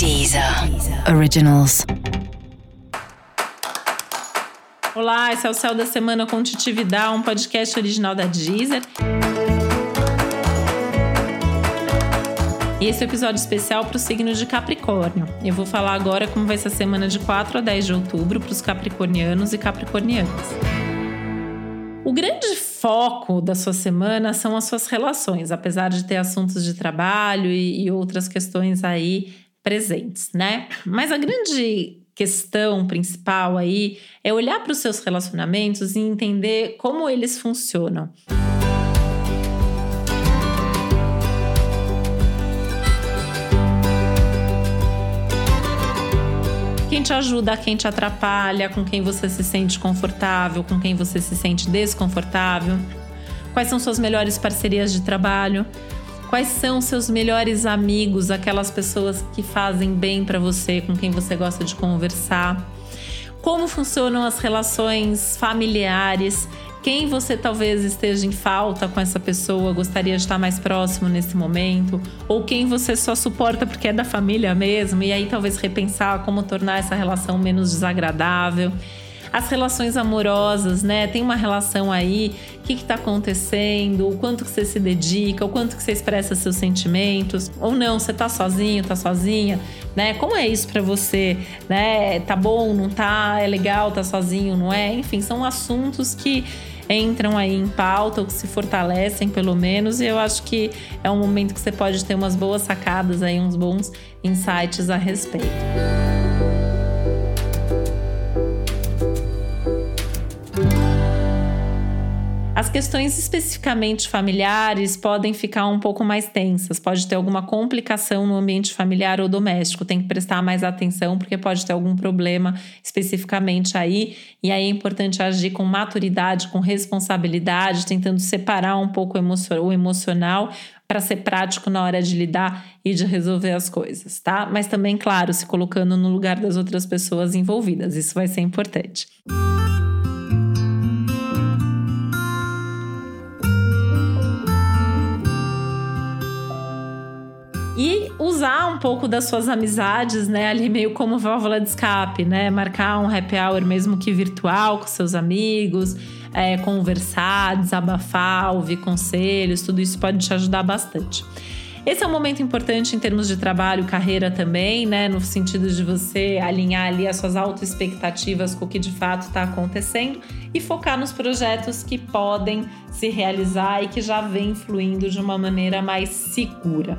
Deezer Originals. Olá, esse é o Céu da Semana com Titi Vidal, um podcast original da Deezer. E esse é o episódio especial para o signo de Capricórnio. Eu vou falar agora como vai ser a semana de 4 a 10 de outubro para os capricornianos e capricornianas. O grande foco da sua semana são as suas relações, apesar de ter assuntos de trabalho e, e outras questões aí presentes, né? Mas a grande questão principal aí é olhar para os seus relacionamentos e entender como eles funcionam. Quem te ajuda, quem te atrapalha, com quem você se sente confortável, com quem você se sente desconfortável. Quais são suas melhores parcerias de trabalho? Quais são seus melhores amigos, aquelas pessoas que fazem bem para você, com quem você gosta de conversar? Como funcionam as relações familiares? Quem você talvez esteja em falta com essa pessoa, gostaria de estar mais próximo nesse momento? Ou quem você só suporta porque é da família mesmo, e aí talvez repensar como tornar essa relação menos desagradável? As relações amorosas, né? Tem uma relação aí, o que está acontecendo, o quanto que você se dedica, o quanto que você expressa seus sentimentos, ou não, você tá sozinho, tá sozinha, né? Como é isso para você, né? Tá bom, não tá? É legal, tá sozinho, não é? Enfim, são assuntos que entram aí em pauta ou que se fortalecem pelo menos e eu acho que é um momento que você pode ter umas boas sacadas aí, uns bons insights a respeito. Questões especificamente familiares podem ficar um pouco mais tensas, pode ter alguma complicação no ambiente familiar ou doméstico, tem que prestar mais atenção porque pode ter algum problema especificamente aí, e aí é importante agir com maturidade, com responsabilidade, tentando separar um pouco o emocional para ser prático na hora de lidar e de resolver as coisas, tá? Mas também, claro, se colocando no lugar das outras pessoas envolvidas, isso vai ser importante. E usar um pouco das suas amizades, né, ali meio como válvula de escape, né, marcar um happy hour mesmo que virtual com seus amigos, é, conversar, desabafar, ouvir conselhos, tudo isso pode te ajudar bastante. Esse é um momento importante em termos de trabalho, carreira também, né? No sentido de você alinhar ali as suas autoexpectativas com o que de fato está acontecendo e focar nos projetos que podem se realizar e que já vem fluindo de uma maneira mais segura.